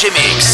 Jimmy's.